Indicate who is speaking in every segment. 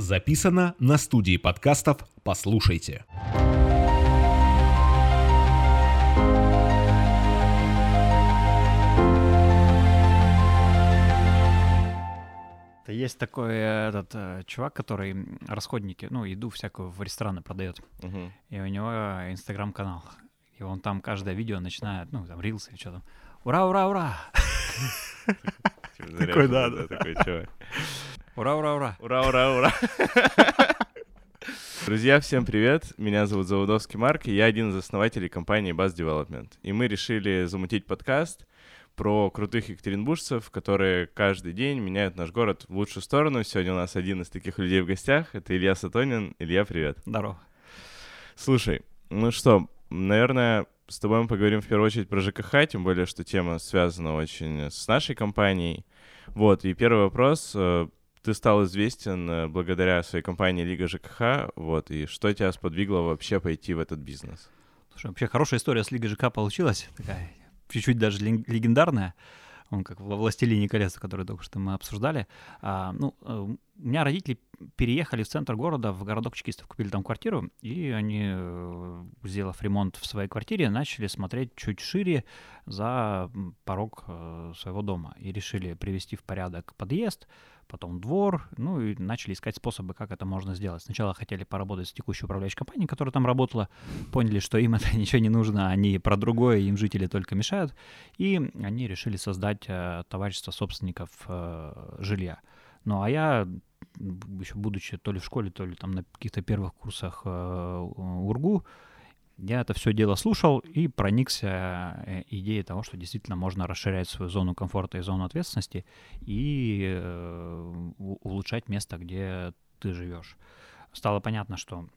Speaker 1: Записано на студии подкастов «Послушайте».
Speaker 2: Есть такой э, этот э, чувак, который расходники, ну, еду всякую в рестораны продает.
Speaker 3: Мгм.
Speaker 2: И у него инстаграм-канал. И он там каждое видео начинает, ну, там, рилсы или что там. Ура, ура, ура!
Speaker 3: Типа
Speaker 2: Такой, да.
Speaker 3: Такой чувак.
Speaker 2: Ура, ура, ура!
Speaker 3: Ура, ура, ура. Друзья, всем привет. Меня зовут Заводовский Марк, и я один из основателей компании Buzz Development. И мы решили замутить подкаст про крутых екатеринбуржцев, которые каждый день меняют наш город в лучшую сторону. Сегодня у нас один из таких людей в гостях. Это Илья Сатонин. Илья, привет.
Speaker 2: Здорово.
Speaker 3: Слушай, ну что, наверное, с тобой мы поговорим в первую очередь про ЖКХ, тем более, что тема связана очень с нашей компанией. Вот, и первый вопрос. Ты стал известен э, благодаря своей компании Лига ЖКХ, вот, и что тебя сподвигло вообще пойти в этот бизнес?
Speaker 2: Слушай, вообще хорошая история с Лигой ЖК получилась. Такая чуть-чуть даже легендарная. Он как во «Властелине колец», который только что мы обсуждали. А, ну, э, у меня родители переехали в центр города, в городок чекистов, купили там квартиру, и они, э, сделав ремонт в своей квартире, начали смотреть чуть шире за порог своего дома и решили привести в порядок подъезд, потом двор, ну и начали искать способы, как это можно сделать. Сначала хотели поработать с текущей управляющей компанией, которая там работала, поняли, что им это ничего не нужно, они про другое, им жители только мешают, и они решили создать э, товарищество собственников э, жилья. Ну а я, еще будучи то ли в школе, то ли там на каких-то первых курсах э, УРГУ, я это все дело слушал и проникся э, идеей того, что действительно можно расширять свою зону комфорта и зону ответственности и э, улучшать место, где ты живешь. Стало понятно, что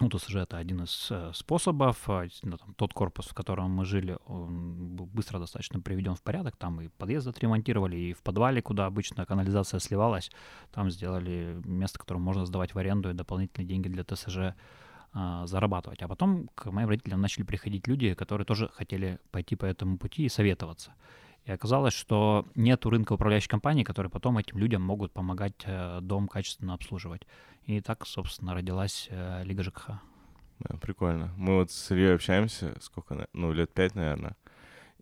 Speaker 2: ну, ТСЖ это один из э, способов. А, там, тот корпус, в котором мы жили, он был быстро достаточно приведен в порядок. Там и подъезд отремонтировали, и в подвале, куда обычно канализация сливалась, там сделали место, которое можно сдавать в аренду и дополнительные деньги для ТСЖ а, зарабатывать. А потом к моим родителям начали приходить люди, которые тоже хотели пойти по этому пути и советоваться. И оказалось, что нет рынка управляющей компании, которые потом этим людям могут помогать э, дом качественно обслуживать. И так, собственно, родилась э, Лига ЖКХ.
Speaker 3: Да, прикольно. Мы вот с Ильей общаемся, сколько, ну, лет пять, наверное.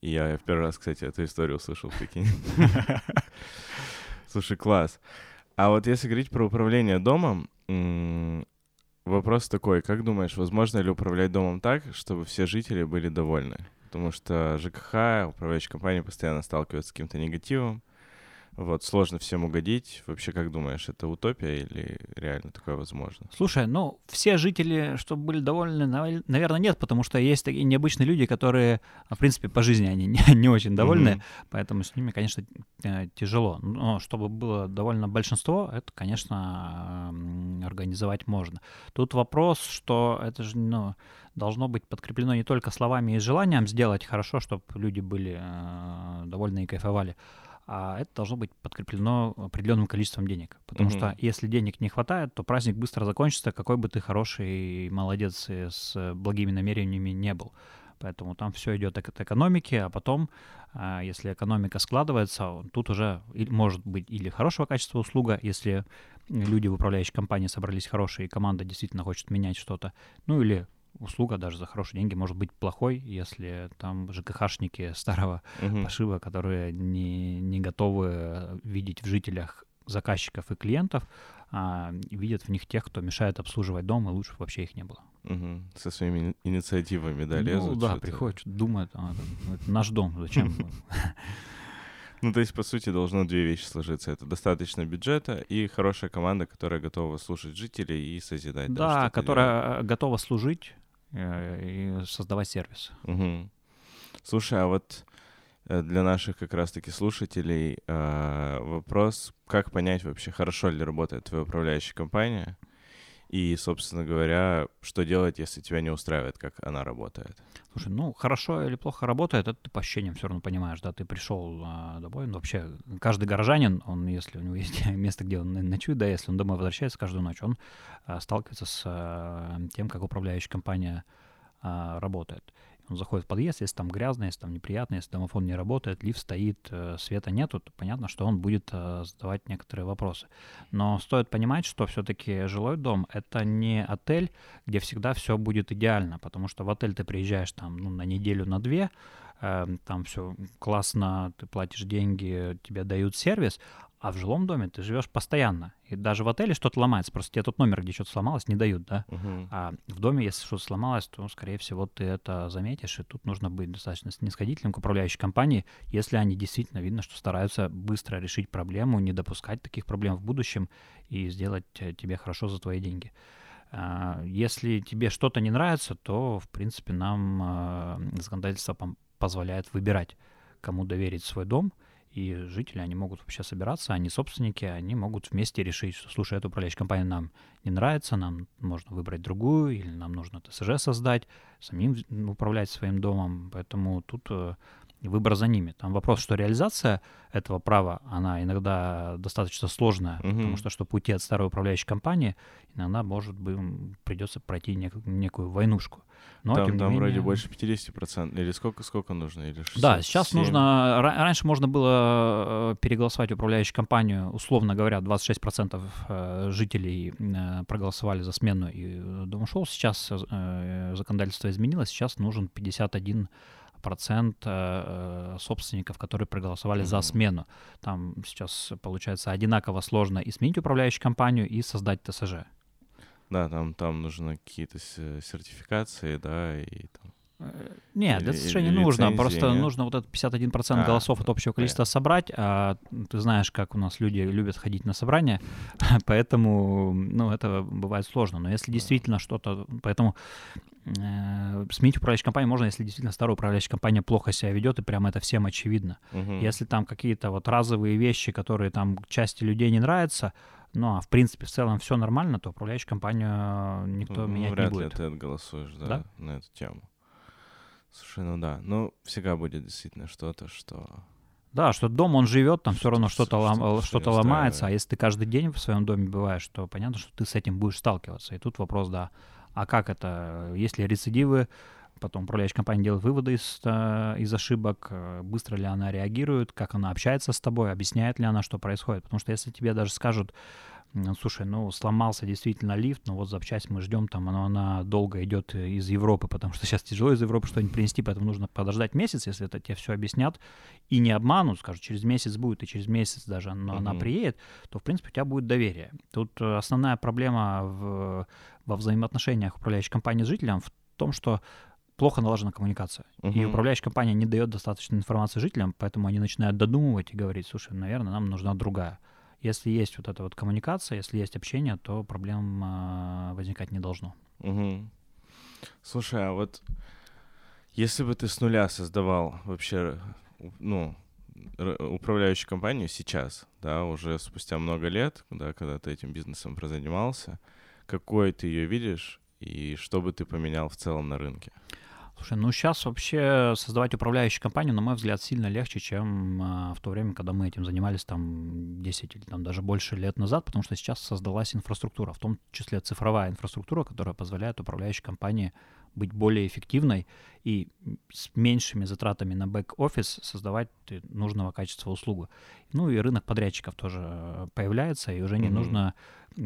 Speaker 3: И я в первый раз, кстати, эту историю услышал, прикинь. Слушай, класс. А вот если говорить про управление домом, вопрос такой, как думаешь, возможно ли управлять домом так, чтобы все жители были довольны? Потому что ЖКХ, управляющая компания постоянно сталкивается с каким-то негативом. Вот, сложно всем угодить. Вообще, как думаешь, это утопия или реально такое возможно?
Speaker 2: Слушай, ну, все жители, чтобы были довольны, нав- наверное, нет, потому что есть такие необычные люди, которые, в принципе, по жизни они не, не очень довольны,
Speaker 3: Мгм.
Speaker 2: поэтому с ними, конечно, э, тяжело. Но чтобы было довольно большинство, это, конечно, организовать можно. Тут вопрос, что это же, ну, должно быть подкреплено не только словами и желанием сделать хорошо, чтобы люди были э, довольны и кайфовали, а это должно быть подкреплено определенным количеством денег. Потому
Speaker 3: Мгм.
Speaker 2: что если денег не хватает, то праздник быстро закончится, какой бы ты хороший и молодец с благими намерениями не был. Поэтому там все идет от экономики, а потом, а, если экономика складывается, тут уже может быть или хорошего качества услуга, если люди в управляющей компании собрались хорошие, и команда действительно хочет менять что-то, ну или услуга даже за хорошие деньги может быть плохой, если там ЖКХшники старого
Speaker 3: Мгм.
Speaker 2: пошива, которые не, не готовы э, видеть в жителях заказчиков и клиентов, а видят в них тех, кто мешает обслуживать дом, и лучше вообще их не было.
Speaker 3: Мгм. Со своими ини- инициативами, да,
Speaker 2: ну,
Speaker 3: лезут.
Speaker 2: да,
Speaker 3: что-то.
Speaker 2: приходят, думают, а, это- наш дом, зачем?
Speaker 3: Ну, то есть, по сути, должно две вещи сложиться. Это достаточно бюджета и хорошая команда, которая готова слушать жителей и созидать.
Speaker 2: Да, которая готова служить и создавать сервис.
Speaker 3: Мгм. Слушай, а вот э, для наших как раз-таки слушателей э, вопрос, как понять вообще, хорошо ли работает твоя управляющая компания? И, собственно говоря, что делать, если тебя не устраивает, как она работает?
Speaker 2: Слушай, ну хорошо или плохо работает, это ты по ощущениям все равно понимаешь, да, ты пришел а, домой, ну вообще каждый горожанин, он, если у него есть место, где он ночует, да, если он домой возвращается каждую ночь, он а, сталкивается с а, тем, как управляющая компания работает. Он заходит в подъезд, если там грязно, если там неприятно, если домофон не работает, лифт стоит, э, света нету, то понятно, что он будет э, задавать некоторые вопросы. Но стоит понимать, что все-таки жилой дом — это не отель, где всегда все будет идеально, потому что в отель ты приезжаешь там ну, на неделю, на две, э, там все классно, ты платишь деньги, тебе дают сервис, а в жилом доме ты живешь постоянно. И даже в отеле что-то ломается. Просто тебе тот номер, где что-то сломалось, не дают, да?
Speaker 3: Мгм.
Speaker 2: А в доме, если что-то сломалось, то, скорее всего, ты это заметишь. И тут нужно быть достаточно снисходительным к управляющей компании, если они действительно видно, что стараются быстро решить проблему, не допускать таких проблем в будущем и сделать э, тебе хорошо за твои деньги. А, Если тебе что-то не нравится, то, в принципе, нам э, законодательство позволяет выбирать, кому доверить свой дом, и жители, они могут вообще собираться, они собственники, они могут вместе решить, что, слушай, эта управляющая компания нам не нравится, нам можно выбрать другую, или нам нужно ТСЖ создать, самим в- управлять своим домом, поэтому тут э, выбор за ними. Там вопрос, что реализация этого права, она иногда достаточно сложная,
Speaker 3: Мгм.
Speaker 2: потому что, чтобы уйти от старой управляющей компании, иногда, может быть, придется пройти нек- некую войнушку. Но,
Speaker 3: там там вроде
Speaker 2: менее-
Speaker 3: больше 50%. Или сколько, сколько нужно? Или
Speaker 2: да,
Speaker 3: 67?
Speaker 2: сейчас нужно... ра- Раньше можно было э, переголосовать управляющую компанию, условно говоря, 26% э, жителей э, проголосовали за смену и дом ушел. Сейчас законодательство изменилось, сейчас нужен 51 процент э, собственников, которые проголосовали за
Speaker 3: Мгм.
Speaker 2: смену. Там сейчас получается одинаково сложно и сменить управляющую компанию, и создать ТСЖ.
Speaker 3: Да, там, там нужны какие-то с- сертификации, да, и там...
Speaker 2: Э, Нет, это совершенно не нужно.
Speaker 3: лицензии,
Speaker 2: Просто
Speaker 3: нет?
Speaker 2: нужно вот этот 51%
Speaker 3: А,
Speaker 2: голосов от общего количества собрать. А ты знаешь, как у нас люди любят ходить на собрания, поэтому, ну, это бывает сложно. Но если действительно что-то... Поэтому э, сменить управляющую компанию можно, если действительно старая управляющая компания плохо себя ведет, и прямо это всем очевидно.
Speaker 3: Мгм.
Speaker 2: Если там какие-то вот разовые вещи, которые там части людей не нравятся, ну, а в принципе в целом все нормально, то управляющую компанию никто
Speaker 3: Ну,
Speaker 2: менять
Speaker 3: вряд
Speaker 2: не
Speaker 3: ли
Speaker 2: будет.
Speaker 3: ты голосуешь, да,
Speaker 2: Да?
Speaker 3: на эту тему. Слушай, ну да, ну всегда будет действительно что-то, что...
Speaker 2: Да, что дом, он живет, там все равно что-то лом-
Speaker 3: что-то, что
Speaker 2: что-то ломается, а если ты каждый день в своем доме бываешь, то понятно, что ты с этим будешь сталкиваться. И тут вопрос, да, а как это, если рецидивы, потом управляющая компания делает выводы из, э, из ошибок, э, быстро ли она реагирует, как она общается с тобой, объясняет ли она, что происходит. Потому что если тебе даже скажут, слушай, ну сломался действительно лифт, но вот запчасть мы ждем, там она, она долго идет из Европы, потому что сейчас тяжело из Европы что-нибудь принести, поэтому нужно подождать месяц, если это тебе все объяснят, и не обманут, скажут, через месяц будет, и через месяц даже но она
Speaker 3: Мгм.
Speaker 2: приедет, то, в принципе, у тебя будет доверие. Тут э, основная проблема в, во взаимоотношениях управляющей компании с жителем в том, что плохо налажена коммуникация. И
Speaker 3: Мгм.
Speaker 2: управляющая компания не дает достаточно информации жителям, поэтому они начинают додумывать и говорить, слушай, наверное, нам нужна другая. Если есть вот эта вот коммуникация, если есть общение, то проблем э, возникать не должно.
Speaker 3: Мгм. Слушай, а вот если бы ты с нуля создавал вообще, ну, управляющую компанию сейчас, да, уже спустя много лет, да, когда ты этим бизнесом прозанимался, какой ты ее видишь и что бы ты поменял в целом на рынке?
Speaker 2: Слушай, ну сейчас вообще создавать управляющую компанию, на мой взгляд, сильно легче, чем а, в то время, когда мы этим занимались там 10 или там даже больше лет назад, потому что сейчас создалась инфраструктура, в том числе цифровая инфраструктура, которая позволяет управляющей компании быть более эффективной и с меньшими затратами на бэк-офис создавать э, нужного качества услугу. Ну и рынок подрядчиков тоже э, появляется, и уже не
Speaker 3: Мгм.
Speaker 2: нужно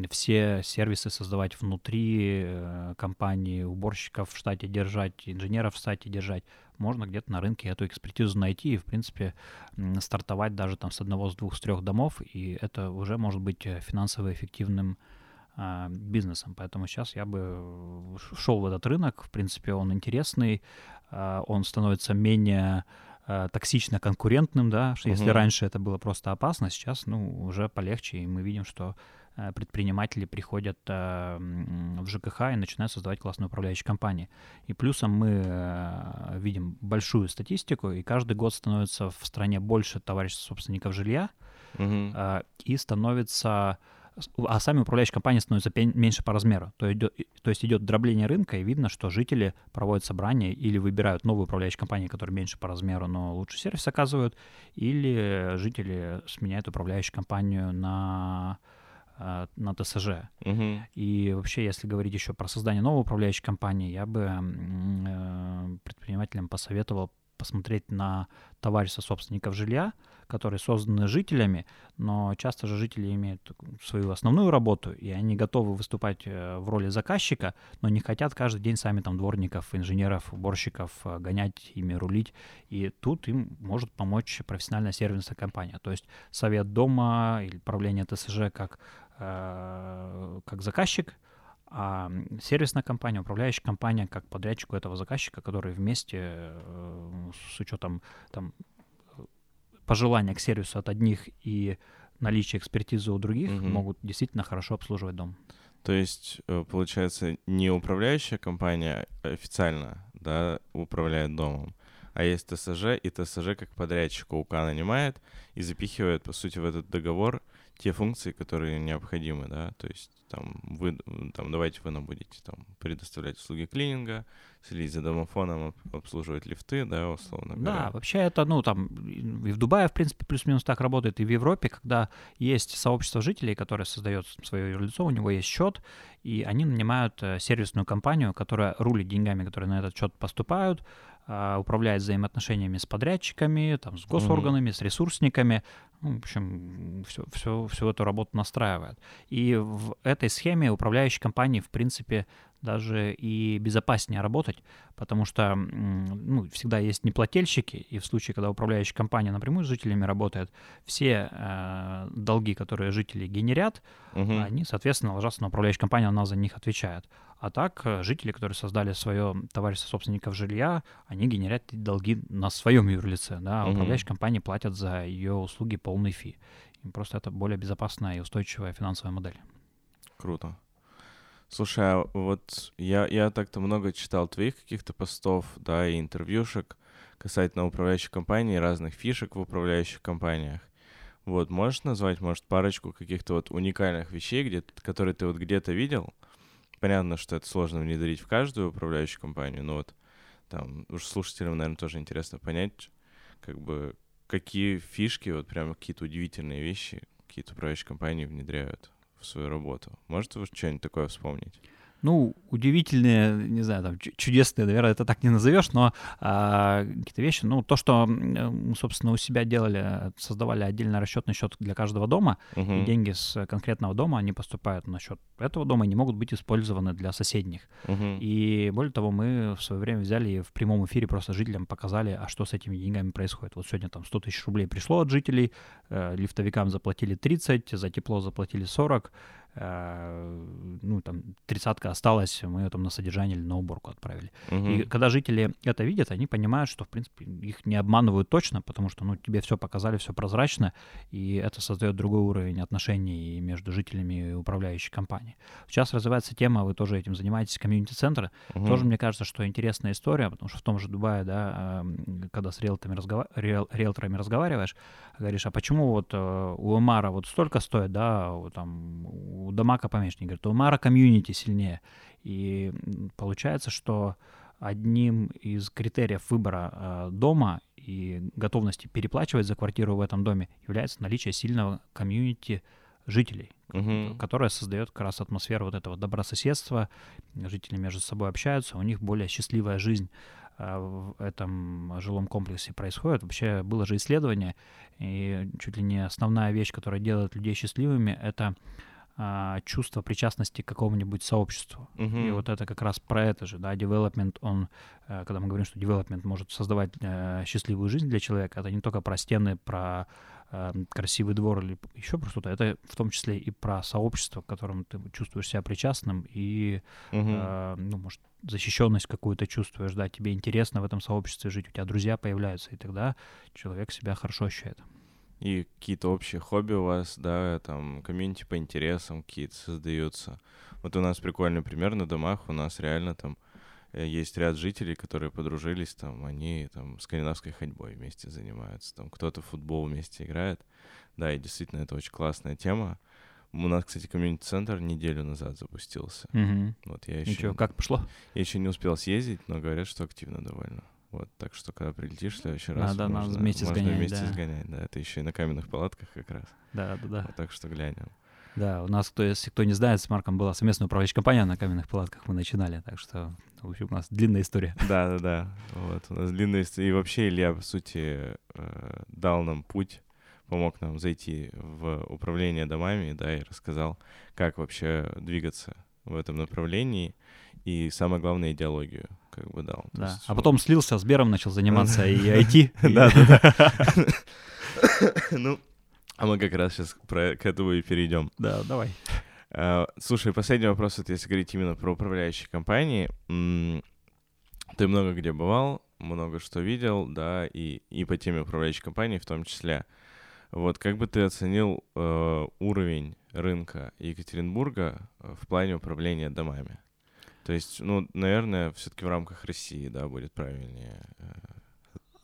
Speaker 2: все сервисы создавать внутри э, компании, уборщиков в штате держать, инженеров в штате держать. Можно где-то на рынке эту экспертизу найти и, в принципе, стартовать даже там с одного, с двух, с трех домов, и это уже может быть финансово эффективным бизнесом. Поэтому сейчас я бы шел в этот рынок. В принципе, он интересный, а, он становится менее а, токсично конкурентным, да, что если
Speaker 3: Мгм.
Speaker 2: раньше это было просто опасно, сейчас, ну, уже полегче, и мы видим, что э, предприниматели приходят э, в ЖКХ и начинают создавать классные управляющие компании. И плюсом мы э, видим большую статистику, и каждый год становится в стране больше товариществ собственников жилья, а, и становится а сами управляющие компании становятся меньше по размеру. То, идет, то есть идет дробление рынка, и видно, что жители проводят собрания или выбирают новую управляющую компанию, которая меньше по размеру, но лучше сервис оказывают, или жители сменяют управляющую компанию на э, на ТСЖ.
Speaker 3: Мгм.
Speaker 2: И вообще, если говорить еще про создание новой управляющей компании, я бы э, предпринимателям посоветовал посмотреть на товарищества собственников жилья, которые созданы жителями, но часто же жители имеют свою основную работу, и они готовы выступать э, в роли заказчика, но не хотят каждый день сами там дворников, инженеров, уборщиков э, гонять, ими рулить. И тут им может помочь профессиональная сервисная компания. То есть совет дома или правление ТСЖ как, э, как заказчик, а сервисная компания, управляющая компания как подрядчик у этого заказчика, которые вместе с учетом там пожелания к сервису от одних и наличие экспертизы у других
Speaker 3: Мгм.
Speaker 2: могут действительно хорошо обслуживать дом.
Speaker 3: То есть, э, получается, не управляющая компания официально, да, управляет домом, а есть ТСЖ, и ТСЖ как подрядчик УК нанимает и запихивает, по сути, в этот договор те функции, которые необходимы, да, то есть там вы, там, давайте вы нам будете там предоставлять услуги клининга, следить за домофоном, об- обслуживать лифты, да, условно
Speaker 2: Да,
Speaker 3: говоря.
Speaker 2: вообще это, ну, там, и в Дубае, в принципе, плюс-минус так работает, и в Европе, когда есть сообщество жителей, которое создает свое юрлицо, у него есть счет, и они нанимают э, сервисную компанию, которая рулит деньгами, которые на этот счет поступают, управляет взаимоотношениями с подрядчиками, там, с госорганами, с ресурсниками, ну, в общем, все, все, всю эту работу настраивает. И в этой схеме управляющей компании, в принципе, даже и безопаснее работать, потому что ну, всегда есть неплательщики, и в случае, когда управляющая компания напрямую с жителями работает, все э, долги, которые жители генерят,
Speaker 3: Мгм.
Speaker 2: они, соответственно, ложатся на управляющую компанию, она за них отвечает. А так, э, жители, которые создали свое товарищество собственников жилья, они генерят долги на своем юрлице, да, а
Speaker 3: Мгм.
Speaker 2: управляющие компании платят за ее услуги полный фи. И просто это более безопасная и устойчивая финансовая модель.
Speaker 3: Круто. Слушай, а вот я, я так-то много читал твоих каких-то постов, да, и интервьюшек касательно управляющих компаний, разных фишек в управляющих компаниях. Вот, можешь назвать, может, парочку каких-то вот уникальных вещей, где, которые ты вот где-то видел? Понятно, что это сложно внедрить в каждую управляющую компанию, но вот там уж слушателям, наверное, тоже интересно понять, как бы, какие фишки, вот прям какие-то удивительные вещи какие-то управляющие компании внедряют в свою работу. Можете вы что-нибудь такое вспомнить?
Speaker 2: Ну, удивительные, не знаю, там, чу- чудесные, наверное, это так не назовешь, но а, какие-то вещи, ну, то, что мы, собственно, у себя делали, создавали отдельный расчетный счет для каждого дома,
Speaker 3: Мгм.
Speaker 2: и деньги с конкретного дома, они поступают на счет этого дома и не могут быть использованы для соседних.
Speaker 3: Мгм.
Speaker 2: И более того, мы в свое время взяли и в прямом эфире просто жителям показали, а что с этими деньгами происходит. Вот сегодня там 100 тысяч рублей пришло от жителей, э, лифтовикам заплатили 30, за тепло заплатили 40, э, ну там тридцатка осталась, мы ее там на содержание или на уборку отправили.
Speaker 3: Мгм.
Speaker 2: И когда жители это видят, они понимают, что, в принципе, их не обманывают точно, потому что, ну, тебе все показали, все прозрачно, и это создает другой уровень отношений между жителями и управляющей компанией. Сейчас развивается тема, вы тоже этим занимаетесь, комьюнити-центры.
Speaker 3: Мгм.
Speaker 2: Тоже, мне кажется, что интересная история, потому что в том же Дубае, да, эм, когда с риэлторами, разгова- риэл- риэлторами разговариваешь, говоришь, а почему вот э, у Эмара вот столько стоит, да, там, у Дамака? Они говорят, у Эмара комьюнити сильнее. И получается, что одним из критериев выбора э, дома и готовности переплачивать за квартиру в этом доме является наличие сильного комьюнити жителей,
Speaker 3: Мгм.
Speaker 2: которая создает как раз атмосферу вот этого добрососедства, жители между собой общаются, у них более счастливая жизнь а, в этом жилом комплексе происходит. Вообще было же исследование, и чуть ли не основная вещь, которая делает людей счастливыми, это а, чувство причастности к какому-нибудь сообществу. И
Speaker 3: Мгм.
Speaker 2: вот это как раз про это же, да, development, он, э, когда мы говорим, что development может создавать э, счастливую жизнь для человека, это не только про стены, про э, красивый двор или еще про что-то, это в том числе и про сообщество, к которому ты чувствуешь себя причастным и, э, ну, может, защищенность какую-то чувствуешь, да, тебе интересно в этом сообществе жить, у тебя друзья появляются, и тогда человек себя хорошо ощущает.
Speaker 3: И какие-то общие хобби у вас, да, там, комьюнити по интересам какие-то создаются. Вот у нас прикольный пример на домах, у нас реально там э, есть ряд жителей, которые подружились, там, они там скандинавской ходьбой вместе занимаются, там, кто-то в футбол вместе играет. Да, и действительно, это очень классная тема. У нас, кстати, комьюнити-центр неделю назад запустился.
Speaker 2: Мгм.
Speaker 3: Вот я еще,
Speaker 2: Ничего, как пошло?
Speaker 3: я еще не успел съездить, но говорят, что активно довольно. Вот, так что, когда прилетишь в следующий раз,
Speaker 2: Надо-
Speaker 3: можно,
Speaker 2: вместе
Speaker 3: можно
Speaker 2: сгонять,
Speaker 3: вместе
Speaker 2: да.
Speaker 3: сгонять, да. Это еще и на каменных палатках как раз.
Speaker 2: Да, да, да.
Speaker 3: Вот так что глянем.
Speaker 2: Да, у нас, кто, если кто не знает, с Марком была совместная управляющая компания на каменных палатках, мы начинали, так что, в общем, у нас длинная история.
Speaker 3: Да, да, да. Вот, у нас длинная история. И вообще Илья, по сути, э, дал нам путь, помог нам зайти в управление домами, да, и рассказал, как вообще двигаться в этом направлении, и самое главное, идеологию как бы дал.
Speaker 2: Да.
Speaker 3: есть,
Speaker 2: А потом слился, с Бером начал заниматься и IT.
Speaker 3: Да, да, да. Ну, а мы как раз сейчас к этому и перейдем.
Speaker 2: Да, давай.
Speaker 3: А, Слушай, последний вопрос, вот если говорить именно про управляющие компании. Ты много где бывал, много что видел, да, и, и по теме управляющей компании в том числе. Вот как бы ты оценил э, уровень рынка Екатеринбурга э, в плане управления домами? То есть, ну, наверное, все-таки в рамках России, да, будет правильнее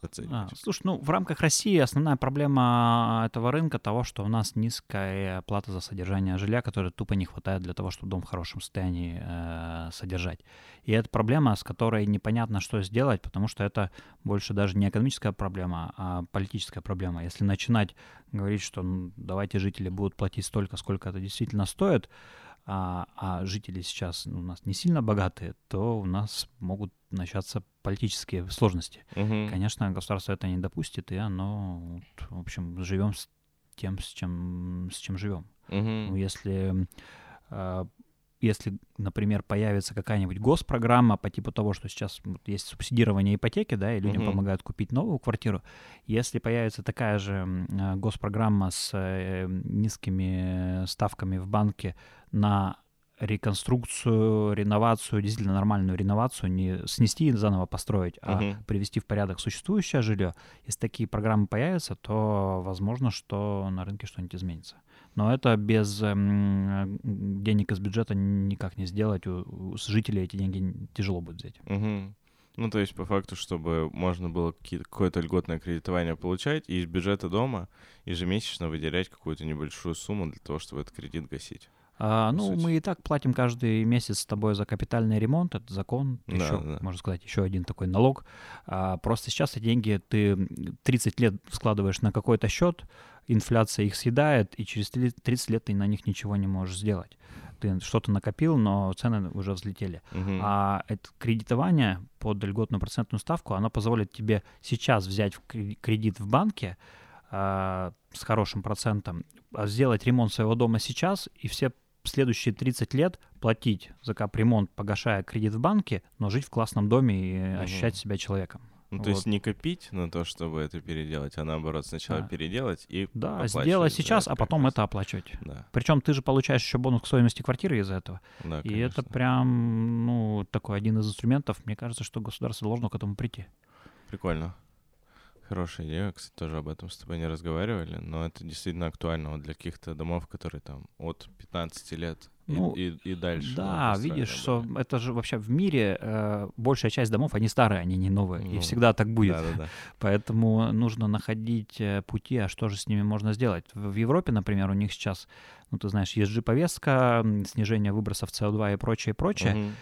Speaker 3: э,
Speaker 2: А,
Speaker 3: оценивать.
Speaker 2: слушай, ну в рамках России основная проблема этого рынка того, что у нас низкая плата за содержание жилья, которой тупо не хватает для того, чтобы дом в хорошем состоянии э, содержать. И это проблема, с которой непонятно, что сделать, потому что это больше даже не экономическая проблема, а политическая проблема. Если начинать говорить, что ну, давайте жители будут платить столько, сколько это действительно стоит, а, а жители сейчас ну, у нас не сильно богатые, то у нас могут начаться политические сложности.
Speaker 3: Мгм.
Speaker 2: Конечно, государство это не допустит, и оно, вот, в общем, живем с тем, с чем, с чем живем.
Speaker 3: Мгм.
Speaker 2: Ну, если, э, если, например, появится какая-нибудь госпрограмма по типу того, что сейчас есть субсидирование ипотеки, да, и людям
Speaker 3: Мгм.
Speaker 2: помогают купить новую квартиру, если появится такая же э, госпрограмма с э, низкими ставками в банке на реконструкцию, реновацию, действительно нормальную реновацию, не снести и заново построить, а
Speaker 3: Мгм.
Speaker 2: привести в порядок существующее жилье, если такие программы появятся, то возможно, что на рынке что-нибудь изменится. Но это без эм, денег из бюджета никак не сделать. У, у жителей эти деньги тяжело будет взять.
Speaker 3: Мгм. Ну, то есть, по факту, чтобы можно было какое-то льготное кредитование получать и из бюджета дома ежемесячно выделять какую-то небольшую сумму для того, чтобы этот кредит гасить.
Speaker 2: А, ну,
Speaker 3: сути.
Speaker 2: мы и так платим каждый месяц с тобой за капитальный ремонт, это закон,
Speaker 3: Да,
Speaker 2: еще,
Speaker 3: да.
Speaker 2: можно сказать, еще один такой налог. А, просто сейчас эти деньги ты 30 лет складываешь на какой-то счет, инфляция их съедает, и через 30 лет ты на них ничего не можешь сделать. Ты что-то накопил, но цены уже взлетели.
Speaker 3: Мгм.
Speaker 2: А это кредитование под льготную процентную ставку, оно позволит тебе сейчас взять кредит в банке а, с хорошим процентом, а сделать ремонт своего дома сейчас и все следующие 30 лет платить за капремонт, погашая кредит в банке, но жить в классном доме и
Speaker 3: Мгм.
Speaker 2: ощущать себя человеком.
Speaker 3: Ну, то есть не копить на то, чтобы это переделать, а наоборот сначала
Speaker 2: Да.
Speaker 3: переделать и
Speaker 2: Да, сделать сейчас,
Speaker 3: это
Speaker 2: а потом
Speaker 3: как
Speaker 2: это оплачивать.
Speaker 3: раз. Да,
Speaker 2: Причем ты же получаешь еще бонус к стоимости квартиры из-за этого.
Speaker 3: да,
Speaker 2: И это
Speaker 3: конечно.
Speaker 2: прям, ну, такой один из инструментов. Мне кажется, что государство должно к этому прийти.
Speaker 3: Прикольно. Хорошая идея, кстати, тоже об этом с тобой не разговаривали, но это действительно актуально вот для каких-то домов, которые там от 15 лет и-
Speaker 2: Ну,
Speaker 3: и, и дальше.
Speaker 2: Да, видишь, что это же вообще в мире э, большая часть домов, они старые, они не новые. и
Speaker 3: Ну,
Speaker 2: всегда так будет.
Speaker 3: Да-да-да.
Speaker 2: Поэтому нужно находить э, пути, а что же с ними можно сделать. В Европе, например, у них сейчас, ну ты знаешь, ESG-повестка, снижение выбросов СО2 и прочее, прочее.
Speaker 3: Мгм.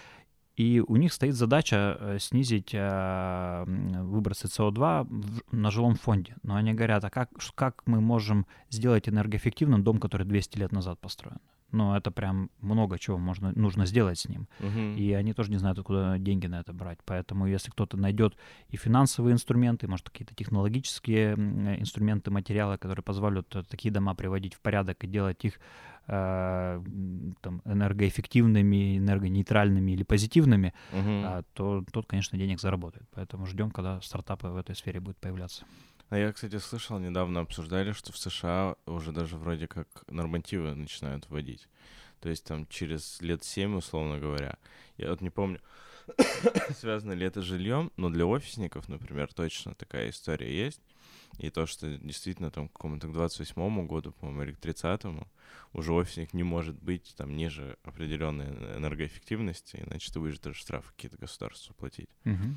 Speaker 2: И у них стоит задача э, снизить м, выбросы СО2 в- на жилом фонде. Но они говорят, а как, как мы можем сделать энергоэффективным дом, который 200 лет назад построен? Ну, это прям много чего можно, нужно сделать с ним.
Speaker 3: Мгм.
Speaker 2: И они тоже не знают, откуда деньги на это брать. Поэтому если кто-то найдет и финансовые инструменты, может, какие-то технологические инструменты, материалы, которые позволят э, такие дома приводить в порядок и делать их там, энергоэффективными, энергонейтральными или позитивными, а, то тот, конечно, денег заработает. Поэтому ждем, когда стартапы в этой сфере будут появляться.
Speaker 3: А я, кстати, слышал, недавно обсуждали, что в США уже даже вроде как нормативы начинают вводить. То есть там через лет 7, условно говоря. Я вот не помню, связано ли это с жильем, но для офисников, например, точно такая история есть. И то, что действительно там к какому-то к 28 году, по-моему, или к 30-му, уже офисник не может быть там ниже определенной энергоэффективности, иначе ты будешь даже штрафы какие-то государству платить.
Speaker 2: Хорошие,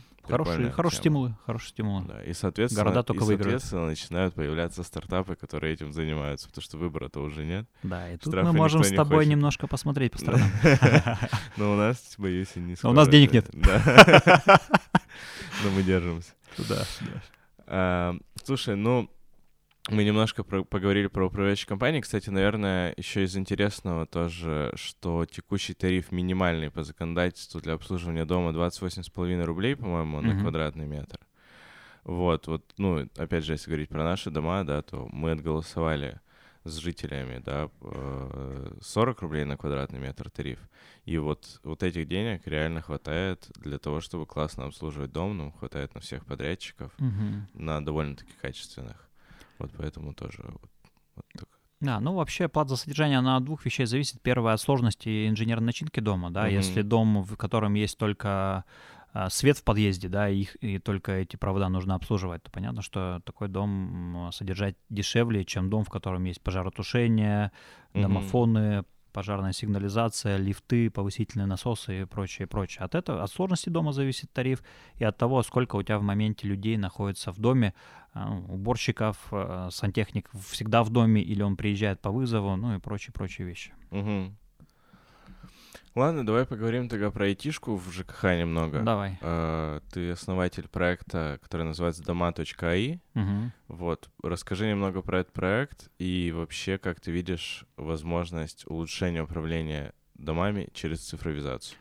Speaker 3: Прикольная
Speaker 2: хорошие
Speaker 3: тема.
Speaker 2: стимулы, хорошие стимулы.
Speaker 3: Да, и соответственно,
Speaker 2: Города только
Speaker 3: и,
Speaker 2: выиграют.
Speaker 3: соответственно начинают появляться стартапы, которые этим занимаются, потому что выбора-то уже нет.
Speaker 2: Да, и тут
Speaker 3: Штрафы
Speaker 2: мы можем с
Speaker 3: не
Speaker 2: тобой
Speaker 3: хочет.
Speaker 2: немножко посмотреть по сторонам.
Speaker 3: Но у нас, боюсь, и не
Speaker 2: у нас денег
Speaker 3: Да. Но мы держимся.
Speaker 2: Да,
Speaker 3: А, Слушай, ну, Мы немножко про- поговорили про управляющие компании. Кстати, наверное, еще из интересного тоже, что текущий тариф минимальный по законодательству для обслуживания дома 28,5 рублей, по-моему, на квадратный метр. Вот, вот, ну, опять же, если говорить про наши дома, да, то мы отголосовали с жителями, да, э, 40 рублей на квадратный метр тариф. И вот, вот этих денег реально хватает для того, чтобы классно обслуживать дом, ну, хватает на всех подрядчиков,
Speaker 2: Мгм.
Speaker 3: на довольно-таки качественных. Вот поэтому тоже вот, вот так.
Speaker 2: Да, ну вообще плата за содержание она от двух вещей зависит. Первое от сложности инженерной начинки дома, да.
Speaker 3: Мгм.
Speaker 2: Если дом, в котором есть только свет в подъезде, да, и, их, и только эти провода нужно обслуживать, то понятно, что такой дом содержать дешевле, чем дом, в котором есть пожаротушение, домофоны, пожарная сигнализация, лифты, повысительные насосы и прочее, прочее. От этого, от сложности дома зависит тариф и от того, сколько у тебя в моменте людей находится в доме, а, уборщиков, э, сантехник всегда в доме или он приезжает по вызову, ну и прочие, прочие вещи.
Speaker 3: Мгм. Ладно, давай поговорим тогда про айтишку в ЖКХ немного.
Speaker 2: Давай.
Speaker 3: А, Ты основатель проекта, который называется дома.аи.
Speaker 2: Мгм.
Speaker 3: Вот, расскажи немного про этот проект и вообще, как ты видишь возможность улучшения управления домами через цифровизацию.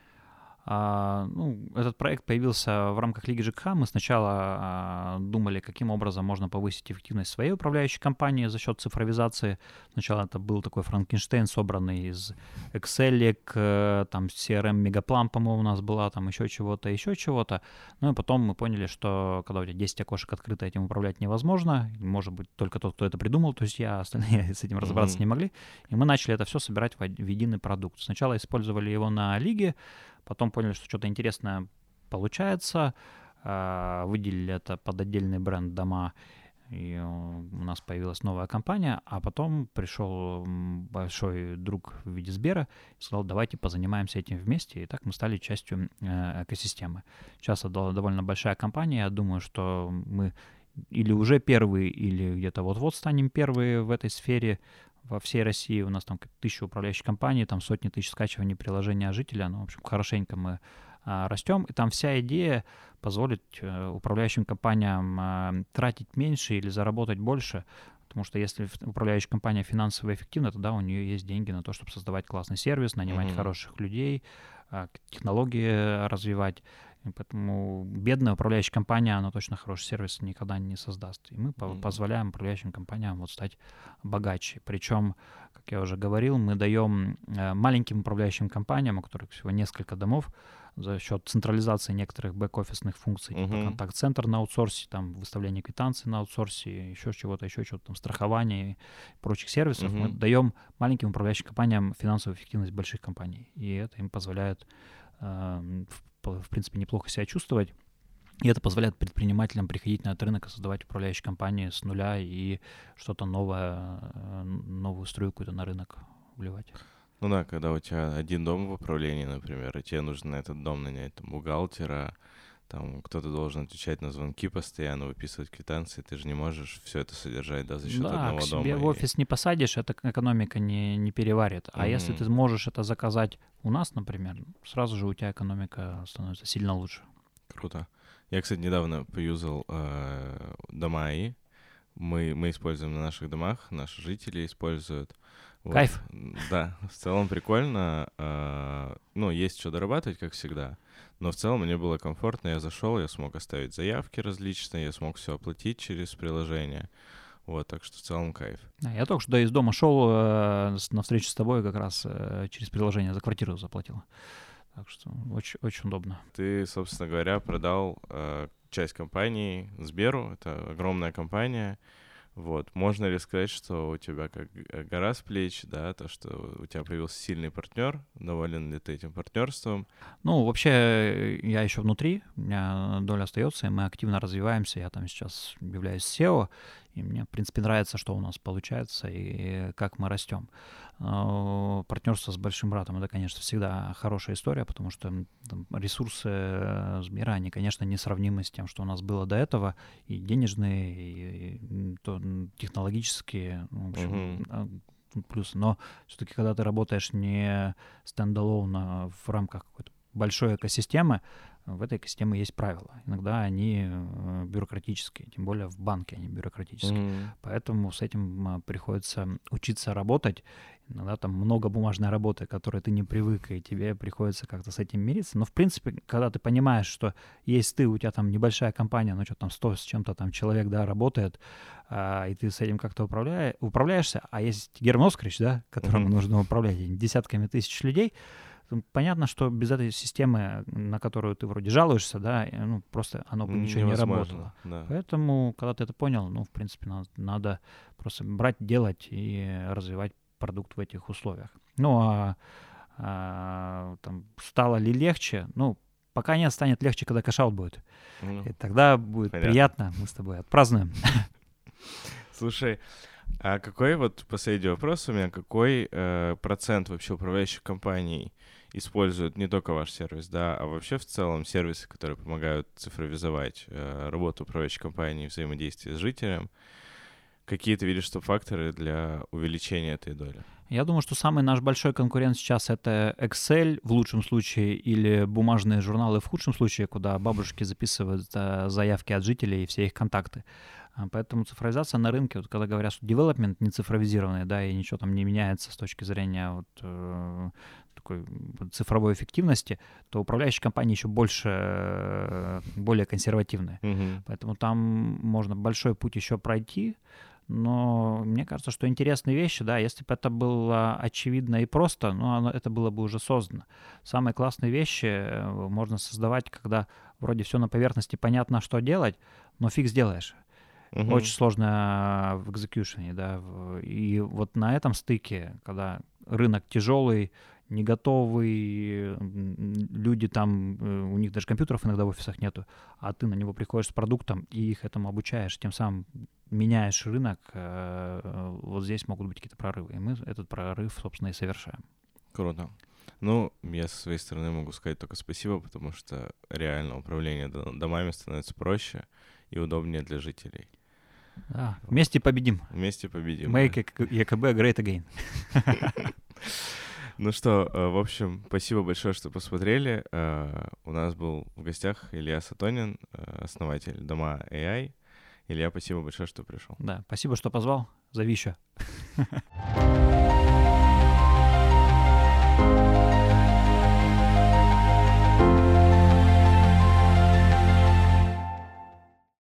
Speaker 2: А, ну, этот проект появился в рамках Лиги ЖКХ. Мы сначала а, думали, каким образом можно повысить эффективность своей управляющей компании за счет цифровизации. Сначала это был такой Франкенштейн, собранный из Excel, э, там CRM Мегаплан, по-моему, у нас была, там еще чего-то, еще чего-то. Ну и потом мы поняли, что когда у тебя 10 окошек открыто, этим управлять невозможно. Может быть, только тот, кто это придумал, то есть я, а остальные с этим разобраться
Speaker 3: Мгм.
Speaker 2: не могли. И мы начали это все собирать в в единый продукт. Сначала использовали его на Лиге, потом поняли, что что-то интересное получается, а, выделили это под отдельный бренд дома, и э, у нас появилась новая компания, а потом пришел большой друг в виде Сбера и сказал, давайте позанимаемся этим вместе, и так мы стали частью э, экосистемы. Сейчас это дов- довольно большая компания, я думаю, что мы или уже первые, или где-то вот-вот станем первые в этой сфере во всей России. У нас там тысяча управляющих компаний, там сотни тысяч скачиваний приложения жителя. Ну, в общем, хорошенько мы а, растем. И там вся идея позволить э, управляющим компаниям а, тратить меньше или заработать больше. Потому что если управляющая компания финансово эффективна, тогда у нее есть деньги на то, чтобы создавать классный сервис, нанимать
Speaker 3: Мгм.
Speaker 2: хороших людей, а, технологии развивать. И поэтому бедная управляющая компания, она точно хороший сервис никогда не создаст. И мы
Speaker 3: Мгм.
Speaker 2: позволяем управляющим компаниям вот стать богаче. Причем, как я уже говорил, мы даем э, маленьким управляющим компаниям, у которых всего несколько домов, за счет централизации некоторых бэк-офисных функций, типа
Speaker 3: Мгм.
Speaker 2: контакт-центр на аутсорсе, там выставление квитанций на аутсорсе, еще чего-то, еще чего-то, там страхование и прочих сервисов, мы
Speaker 3: Мгм.
Speaker 2: даем маленьким управляющим компаниям финансовую эффективность больших компаний. И это им позволяет, э, в, в принципе, неплохо себя чувствовать. И это позволяет предпринимателям приходить на этот рынок и создавать управляющие компании с нуля и что-то новое, э, новую струю какую-то на рынок вливать.
Speaker 3: Ну да, когда у тебя один дом в управлении, например, и тебе нужно на этот дом нанять там, бухгалтера, там кто-то должен отвечать на звонки постоянно, выписывать квитанции, ты же не можешь все это содержать, да, за счет
Speaker 2: да,
Speaker 3: одного
Speaker 2: к себе
Speaker 3: дома.
Speaker 2: в
Speaker 3: и-
Speaker 2: офис не посадишь, это экономика не, не переварит. А если ты можешь это заказать у нас, например, сразу же у тебя экономика становится сильно лучше.
Speaker 3: Круто. Я, кстати, недавно поюзал э, дома АИ. Мы, мы используем на наших домах, наши жители используют. Вот.
Speaker 2: Кайф.
Speaker 3: Да, в целом прикольно. э, ну, есть что дорабатывать, как всегда. Но в целом мне было комфортно. Я зашел, я смог оставить заявки различные, я смог все оплатить через приложение. Вот, так что в целом кайф.
Speaker 2: Да, я только что из дома шел э, на встречу с тобой как раз э, через приложение за квартиру заплатил. Так что очень, очень удобно.
Speaker 3: Ты, собственно говоря, продал э, часть компании Сберу. Это огромная компания. Вот. Можно ли сказать, что у тебя как г- гора с плеч, да, то, что у тебя появился сильный партнер, доволен ли ты этим партнерством?
Speaker 2: Ну, вообще, э, я еще внутри, у меня доля остается, и мы активно развиваемся. Я там сейчас являюсь SEO, и мне, в принципе, нравится, что у нас получается и как мы растем. Но Партнерство с большим братом это, конечно, всегда хорошая история, потому что там, ресурсы э, Сбера, они, конечно, несравнимы с тем, что у нас было до этого, и денежные, и, и, то, технологические, ну, в общем,
Speaker 3: Мгм.
Speaker 2: а, плюсы. Но все-таки, когда ты работаешь не стендалон, а в рамках какой-то большой экосистемы, в этой экосистеме есть правила. Иногда они э, бюрократические, тем более в банке они бюрократические.
Speaker 3: Мгм.
Speaker 2: Поэтому с этим а, приходится учиться работать. Иногда там много бумажной работы, к которой ты не привык, и тебе приходится как-то с этим мириться. Но, в принципе, когда ты понимаешь, что есть ты, у тебя там небольшая компания, ну, что там 100 с чем-то там человек, да, работает, а, и ты с этим как-то управляя, управляешься, а есть Герман Оскарович, да, которому
Speaker 3: Мгм.
Speaker 2: нужно управлять десятками тысяч людей, понятно, что без этой системы, на которую ты вроде жалуешься, да, ну, просто оно бы ничего не работало.
Speaker 3: Да.
Speaker 2: Поэтому, когда ты это понял, ну, в принципе, надо, надо просто брать, делать и развивать продукт в этих условиях. Ну, а, а, там, стало ли легче? Ну, пока не станет легче, когда кэшаут будет.
Speaker 3: Ну,
Speaker 2: И тогда будет
Speaker 3: понятно.
Speaker 2: приятно, мы с тобой отпразднуем.
Speaker 3: Слушай, а какой вот последний вопрос у меня, какой э, процент вообще управляющих компаний используют не только ваш сервис, да, а вообще в целом сервисы, которые помогают цифровизовать э, работу управляющей компании, взаимодействие с жителем? Какие ты видишь стоп-факторы для увеличения этой доли?
Speaker 2: Я думаю, что самый наш большой конкурент сейчас это Excel в лучшем случае или бумажные журналы в худшем случае, куда бабушки записывают э, заявки от жителей и все их контакты. А, Поэтому цифровизация на рынке, вот когда говорят, что development не цифровизированный, да, и ничего там не меняется с точки зрения вот, э, такой цифровой эффективности, то управляющие компании еще больше, э, более консервативные.
Speaker 3: Мгм.
Speaker 2: Поэтому там можно большой путь еще пройти. Но мне кажется, что интересные вещи, да, если бы это было очевидно и просто, ну, оно, это было бы уже создано. Самые классные вещи э, можно создавать, когда вроде все на поверхности, понятно, что делать, но фиг сделаешь.
Speaker 3: Мгм.
Speaker 2: Очень сложно в экзекьюшене, да. И вот на этом стыке, когда рынок тяжелый, не готовый, м, люди там, э, у них даже компьютеров иногда в офисах нету, а ты на него приходишь с продуктом и их этому обучаешь, тем самым меняешь рынок, э, вот здесь могут быть какие-то прорывы. И мы этот прорыв, собственно, и совершаем.
Speaker 3: Круто. Ну, я со своей стороны могу сказать только спасибо, потому что реально управление до- домами становится проще и удобнее для жителей.
Speaker 2: Да, вместе победим.
Speaker 3: Вместе победим.
Speaker 2: Make ЕКБ great again.
Speaker 3: Ну что, э, в общем, спасибо большое, что посмотрели. Э, у нас был в гостях Илья Сатонин, э, основатель дома AI. Илья, спасибо большое, что пришел.
Speaker 2: Да, спасибо, что позвал. Зови еще.